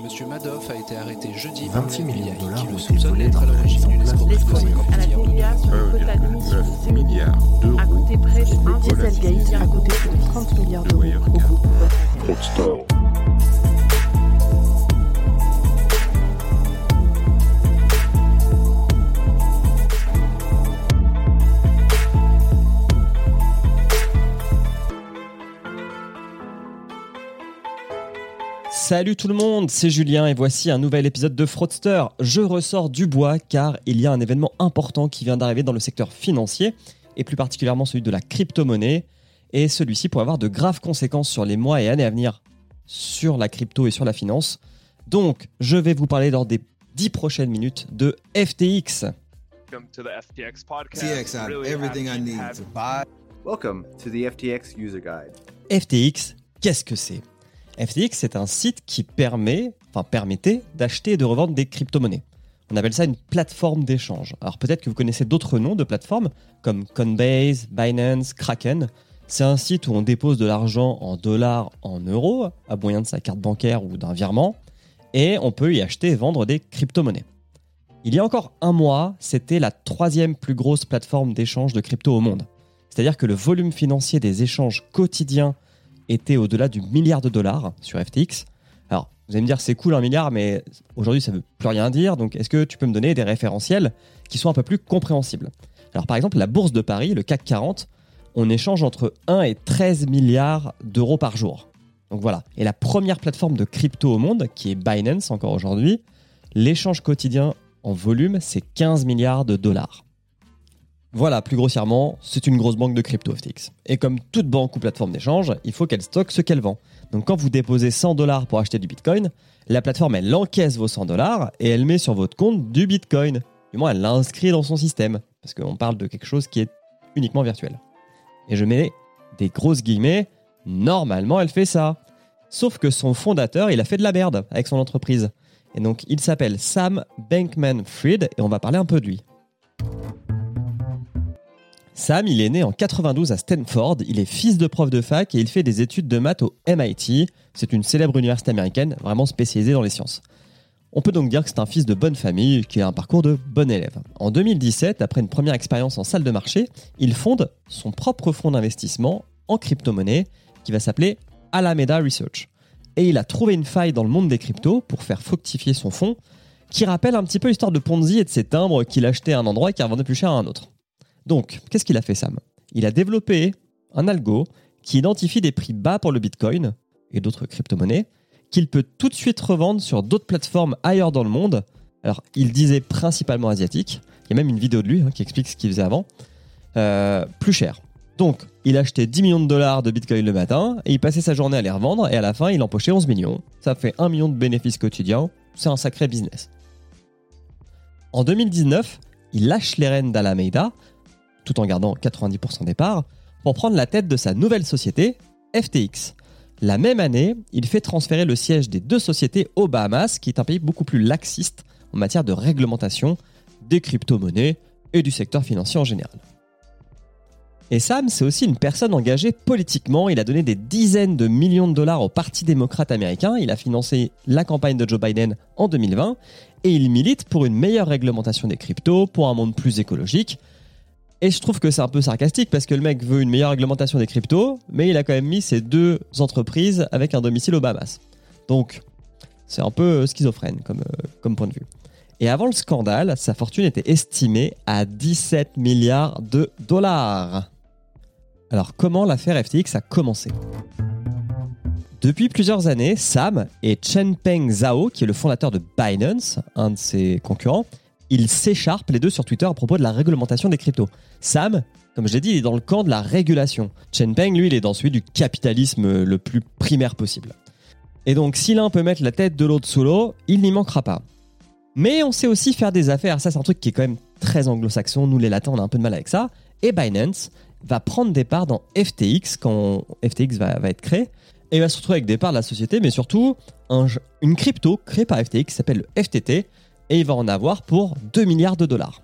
Monsieur Madoff a été arrêté jeudi 26 par le millions de dollars ont été volés à par à la CIA sur le quota de 6 milliards a coûté près de Dieselgate a coûté plus de 30 milliards d'euros. Au groupe. Salut tout le monde, c'est Julien et voici un nouvel épisode de Fraudster. Je ressors du bois car il y a un événement important qui vient d'arriver dans le secteur financier et plus particulièrement celui de la crypto-monnaie. Et celui-ci pourrait avoir de graves conséquences sur les mois et années à venir sur la crypto et sur la finance. Donc, je vais vous parler lors des 10 prochaines minutes de FTX. Welcome to the FTX podcast. FTX Really everything I need to buy. Welcome to the FTX user guide. FTX, qu'est-ce que c'est? FTX, c'est un site qui permet, enfin permettait d'acheter et de revendre des crypto-monnaies. On appelle ça une plateforme d'échange. Alors peut-être que vous connaissez d'autres noms de plateformes comme Coinbase, Binance, Kraken. C'est un site où on dépose de l'argent en dollars, en euros, à moyen de sa carte bancaire ou d'un virement, et on peut y acheter et vendre des crypto-monnaies. Il y a encore un mois, c'était la troisième plus grosse plateforme d'échange de crypto au monde. C'est-à-dire que le volume financier des échanges quotidiens était au-delà du milliard de dollars sur FTX. Alors, vous allez me dire, c'est cool un milliard, mais aujourd'hui, ça ne veut plus rien dire. Donc, est-ce que tu peux me donner des référentiels qui sont un peu plus compréhensibles? Alors, par exemple, la bourse de Paris, le CAC 40, on échange entre 1 et 13 milliards d'euros par jour. Donc voilà. Et la première plateforme de crypto au monde, qui est Binance encore aujourd'hui, l'échange quotidien en volume, c'est 15 milliards de dollars. Voilà, plus grossièrement, c'est une grosse banque de crypto FTX. Et comme toute banque ou plateforme d'échange, il faut qu'elle stocke ce qu'elle vend. Donc quand vous déposez 100 dollars pour acheter du Bitcoin, la plateforme elle encaisse vos 100 dollars et elle met sur votre compte du Bitcoin. Du moins, elle l'inscrit dans son système. Parce qu'on parle de quelque chose qui est uniquement virtuel. Et je mets des grosses guillemets, normalement elle fait ça. Sauf que son fondateur, il a fait de la merde avec son entreprise. Et donc il s'appelle Sam Bankman-Fried et on va parler un peu de lui. Sam, il est né en 92 à Stanford, il est fils de prof de fac et il fait des études de maths au MIT. C'est une célèbre université américaine vraiment spécialisée dans les sciences. On peut donc dire que c'est un fils de bonne famille qui a un parcours de bon élève. En 2017, après une première expérience en salle de marché, il fonde son propre fonds d'investissement en crypto-monnaie qui va s'appeler Alameda Research. Et il a trouvé une faille dans le monde des cryptos pour faire fructifier son fonds qui rappelle un petit peu l'histoire de Ponzi et de ses timbres qu'il achetait à un endroit et qu'il revendait plus cher à un autre. Donc, qu'est-ce qu'il a fait Sam? Il a développé un algo qui identifie des prix bas pour le Bitcoin et d'autres crypto-monnaies qu'il peut tout de suite revendre sur d'autres plateformes ailleurs dans le monde. Alors, il disait principalement asiatique. Il y a même une vidéo de lui hein, qui explique ce qu'il faisait avant. Euh, plus cher. Donc, il achetait 10 millions de dollars de Bitcoin le matin et il passait sa journée à les revendre et à la fin, il empochait 11 millions. Ça fait 1 million de bénéfices quotidiens. C'est un sacré business. En 2019, il lâche les rênes d'Alameda tout en gardant 90% des parts, pour prendre la tête de sa nouvelle société, FTX. La même année, il fait transférer le siège des deux sociétés aux Bahamas, qui est un pays beaucoup plus laxiste en matière de réglementation des crypto-monnaies et du secteur financier en général. Et Sam, c'est aussi une personne engagée politiquement. Il a donné des dizaines de millions de dollars au Parti démocrate américain. Il a financé la campagne de Joe Biden en 2020. Et il milite pour une meilleure réglementation des cryptos, pour un monde plus écologique. Et je trouve que c'est un peu sarcastique parce que le mec veut une meilleure réglementation des cryptos, mais il a quand même mis ses deux entreprises avec un domicile aux Bahamas. Donc, c'est un peu schizophrène comme, euh, comme point de vue. Et avant le scandale, sa fortune était estimée à 17 milliards de dollars. Alors, comment l'affaire FTX a commencé? Depuis plusieurs années, Sam et Chenpeng Zhao, qui est le fondateur de Binance, un de ses concurrents, ils s'écharpent les deux sur Twitter à propos de la réglementation des cryptos. Sam, comme je l'ai dit, il est dans le camp de la régulation. Chen Peng, lui, il est dans celui du capitalisme le plus primaire possible. Et donc, si l'un peut mettre la tête de l'autre sous l'eau, il n'y manquera pas. Mais on sait aussi faire des affaires. Ça, c'est un truc qui est quand même très anglo-saxon. Nous, les latins, on a un peu de mal avec ça. Et Binance va prendre des parts dans FTX quand FTX va, être créé. Et il va se retrouver avec des parts de la société, mais surtout un- une crypto créée par FTX qui s'appelle le FTT. Et il va en avoir pour 2 milliards de dollars.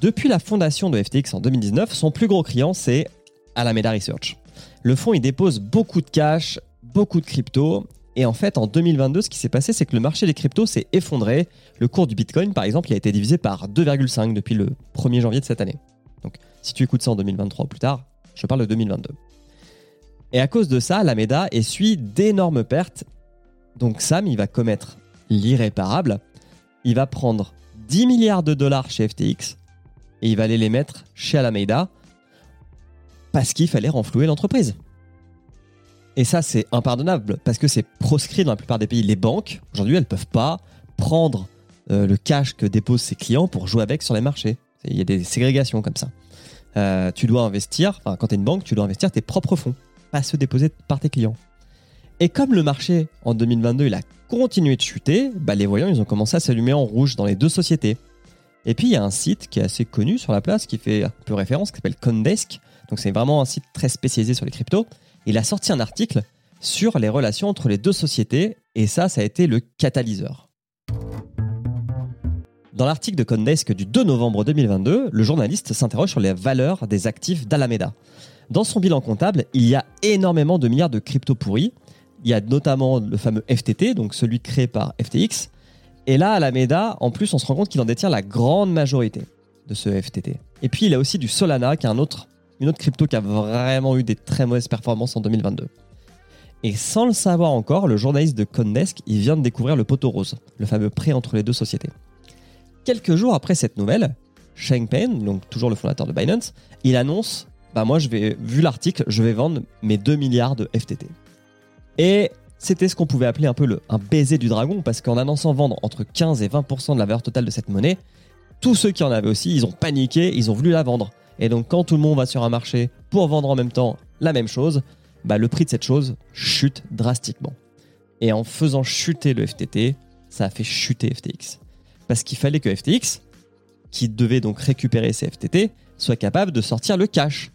Depuis la fondation de FTX en 2019, son plus gros client, c'est Alameda Research. Le fonds, il dépose beaucoup de cash, beaucoup de crypto. Et en fait, en 2022, ce qui s'est passé, c'est que le marché des cryptos s'est effondré. Le cours du Bitcoin, par exemple, il a été divisé par 2,5 depuis le 1er janvier de cette année. Donc, si tu écoutes ça en 2023 ou plus tard, je parle de 2022. Et à cause de ça, Alameda essuie d'énormes pertes. Donc Sam, il va commettre l'irréparable. Il va prendre 10 milliards de dollars chez FTX et il va aller les mettre chez Alameda parce qu'il fallait renflouer l'entreprise. Et ça, c'est impardonnable parce que c'est proscrit dans la plupart des pays. Les banques, aujourd'hui, elles ne peuvent pas prendre euh, le cash que déposent ses clients pour jouer avec sur les marchés. Il y a des ségrégations comme ça. Euh, tu dois investir, enfin, quand tu es une banque, tu dois investir tes propres fonds, pas ceux déposés par tes clients. Et comme le marché en 2022 il a continué de chuter, bah, les voyants ils ont commencé à s'allumer en rouge dans les deux sociétés. Et puis il y a un site qui est assez connu sur la place qui fait un peu référence, qui s'appelle Condesk. Donc c'est vraiment un site très spécialisé sur les cryptos. Il a sorti un article sur les relations entre les deux sociétés et ça, ça a été le catalyseur. Dans l'article de Condesk du 2 novembre 2022, le journaliste s'interroge sur les valeurs des actifs d'Alameda. Dans son bilan comptable, il y a énormément de milliards de cryptos pourris. Il y a notamment le fameux FTT, donc celui créé par FTX. Et là, Alameda, en plus, on se rend compte qu'il en détient la grande majorité de ce FTT. Et puis, il a aussi du Solana, qui est un autre, une autre crypto qui a vraiment eu des très mauvaises performances en 2022. Et sans le savoir encore, le journaliste de Condesk, il vient de découvrir le poteau rose, le fameux prêt entre les deux sociétés. Quelques jours après cette nouvelle, Sheng Pen, donc toujours le fondateur de Binance, il annonce bah moi je vais vu l'article, je vais vendre mes 2 milliards de FTT. Et c'était ce qu'on pouvait appeler un peu un baiser du dragon parce qu'en annonçant vendre entre 15 et 20% de la valeur totale de cette monnaie, tous ceux qui en avaient aussi, ils ont paniqué, ils ont voulu la vendre. Et donc quand tout le monde va sur un marché pour vendre en même temps la même chose, bah le prix de cette chose chute drastiquement. Et en faisant chuter le FTT, ça a fait chuter FTX. Parce qu'il fallait que FTX, qui devait donc récupérer ses FTT, soit capable de sortir le cash.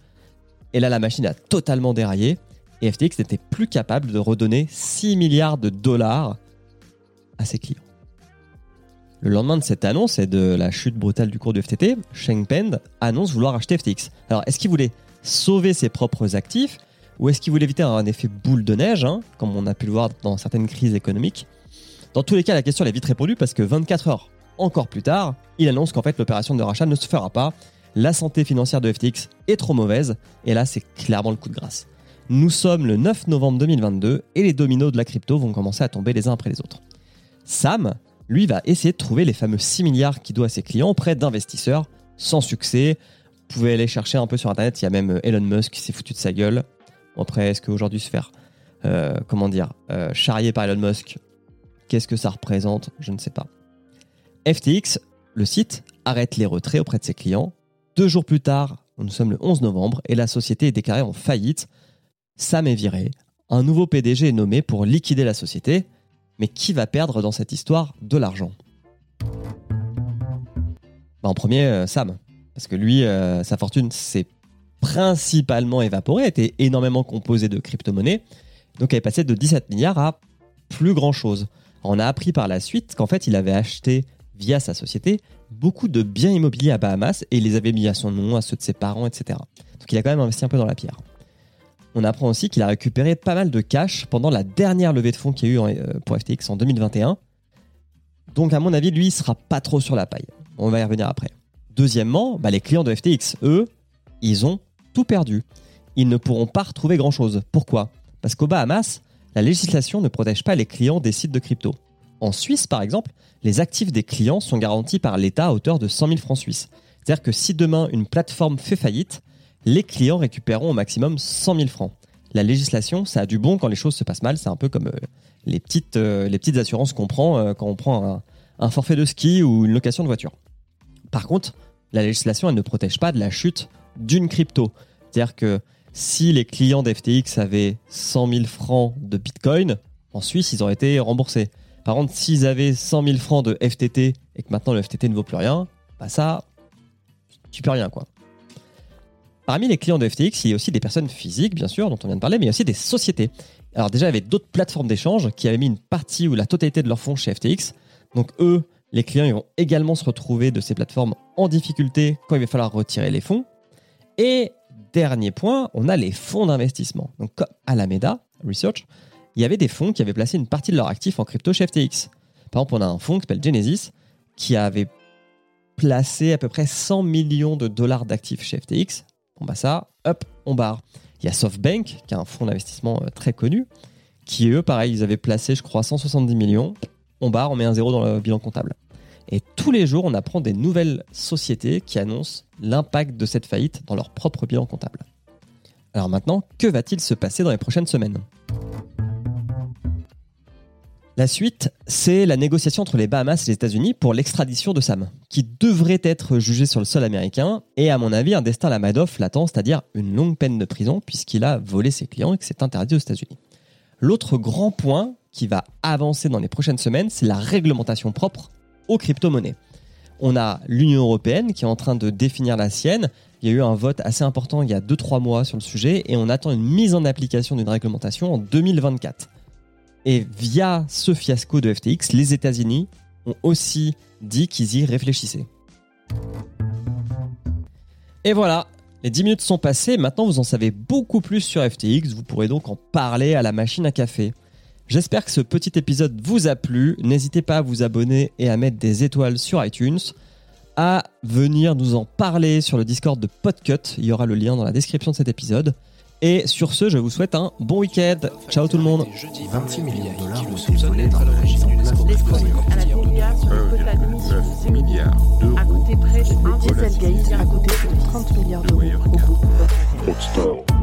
Et là, la machine a totalement déraillé et FTX n'était plus capable de redonner 6 milliards de dollars à ses clients. Le lendemain de cette annonce et de la chute brutale du cours du FTT, Sheng Peng annonce vouloir acheter FTX. Alors, est-ce qu'il voulait sauver ses propres actifs ou est-ce qu'il voulait éviter un effet boule de neige, hein, comme on a pu le voir dans certaines crises économiques? Dans tous les cas, la question est vite répondue parce que 24 heures encore plus tard, il annonce qu'en fait l'opération de rachat ne se fera pas. La santé financière de FTX est trop mauvaise et là c'est clairement le coup de grâce. Nous sommes le 9 novembre 2022 et les dominos de la crypto vont commencer à tomber les uns après les autres. Sam, lui, va essayer de trouver les fameux 6 milliards qu'il doit à ses clients auprès d'investisseurs sans succès. Vous pouvez aller chercher un peu sur internet, il y a même Elon Musk qui s'est foutu de sa gueule. Après, est-ce qu'aujourd'hui se faire, euh, comment dire, euh, charrier par Elon Musk, qu'est-ce que ça représente? Je ne sais pas. FTX, le site, arrête les retraits auprès de ses clients. Deux jours plus tard, nous sommes le 11 novembre, et la société est déclarée en faillite. Sam est viré. Un nouveau PDG est nommé pour liquider la société. Mais qui va perdre dans cette histoire de l'argent? Bah, En premier, euh, Sam. Parce que lui, euh, sa fortune s'est principalement évaporée, était énormément composée de crypto-monnaies. Donc elle est passée de 17 milliards à plus grand-chose. On a appris par la suite qu'en fait, il avait acheté via sa société beaucoup de biens immobiliers à Bahamas et il les avait mis à son nom, à ceux de ses parents, etc. Donc il a quand même investi un peu dans la pierre. On apprend aussi qu'il a récupéré pas mal de cash pendant la dernière levée de fonds qu'il y a eu euh, pour FTX en 2021. Donc à mon avis, lui, il sera pas trop sur la paille. On va y revenir après. Deuxièmement, bah, les clients de FTX, eux, ils ont tout perdu. Ils ne pourront pas retrouver grand-chose. Pourquoi? Parce qu'au Bahamas, la législation ne protège pas les clients des sites de crypto. En Suisse, par exemple, les actifs des clients sont garantis par l'État à hauteur de 100 000 francs suisses. C'est-à-dire que si demain une plateforme fait faillite, les clients récupéreront au maximum 100 000 francs. La législation, ça a du bon quand les choses se passent mal. C'est un peu comme euh, les, petites, euh, les petites assurances qu'on prend euh, quand on prend un, un forfait de ski ou une location de voiture. Par contre, la législation elle ne protège pas de la chute d'une crypto. C'est-à-dire que si les clients d'FTX avaient 100 000 francs de Bitcoin, en Suisse, ils auraient été remboursés. Par contre, s'ils avaient 100 000 francs de FTT et que maintenant le FTT ne vaut plus rien, bah ça, tu peux rien quoi. Parmi les clients de FTX, il y a aussi des personnes physiques, bien sûr, dont on vient de parler, mais aussi des sociétés. Alors déjà, il y avait d'autres plateformes d'échange qui avaient mis une partie ou la totalité de leurs fonds chez FTX. Donc eux, les clients, ils vont également se retrouver de ces plateformes en difficulté quand il va falloir retirer les fonds. Et dernier point, on a les fonds d'investissement. Donc comme Alameda Research, il y avait des fonds qui avaient placé une partie de leurs actifs en crypto chez FTX. Par exemple, on a un fonds qui s'appelle Genesis qui avait placé à peu près 100 millions de dollars d'actifs chez FTX Bon bah ça, hop, on barre. Il y a SoftBank, qui est un fonds d'investissement euh, très connu, qui eux, pareil, ils avaient placé, je crois, 170 millions. On barre, on met un zéro dans le bilan comptable. Et tous les jours, on apprend des nouvelles sociétés qui annoncent l'impact de cette faillite dans leur propre bilan comptable. Alors maintenant, que va-t-il se passer dans les prochaines semaines? La suite, c'est la négociation entre les Bahamas et les États-Unis pour l'extradition de Sam, qui devrait être jugé sur le sol américain et à mon avis un destin à la Madoff l'attend, c'est-à-dire une longue peine de prison puisqu'il a volé ses clients et que c'est interdit aux États-Unis. L'autre grand point qui va avancer dans les prochaines semaines, c'est la réglementation propre aux crypto-monnaies. On a l'Union européenne qui est en train de définir la sienne. Il y a eu un vote assez important il y a 2-3 mois sur le sujet et on attend une mise en application d'une réglementation en 2024. Et via ce fiasco de FTX, les États-Unis ont aussi dit qu'ils y réfléchissaient. Et voilà, les 10 minutes sont passées, maintenant vous en savez beaucoup plus sur FTX, vous pourrez donc en parler à la machine à café. J'espère que ce petit épisode vous a plu, n'hésitez pas à vous abonner et à mettre des étoiles sur iTunes, à venir nous en parler sur le Discord de Podcut, il y aura le lien dans la description de cet épisode. Et sur ce, je vous souhaite un bon week-end. Ciao tout le monde. 26 millions de dollars à la escroquerie. À la TVA sur le quota d'émission de 6 milliards a coûté près d'un Dieselgate a coûté plus de 30 milliards d'euros. au groupe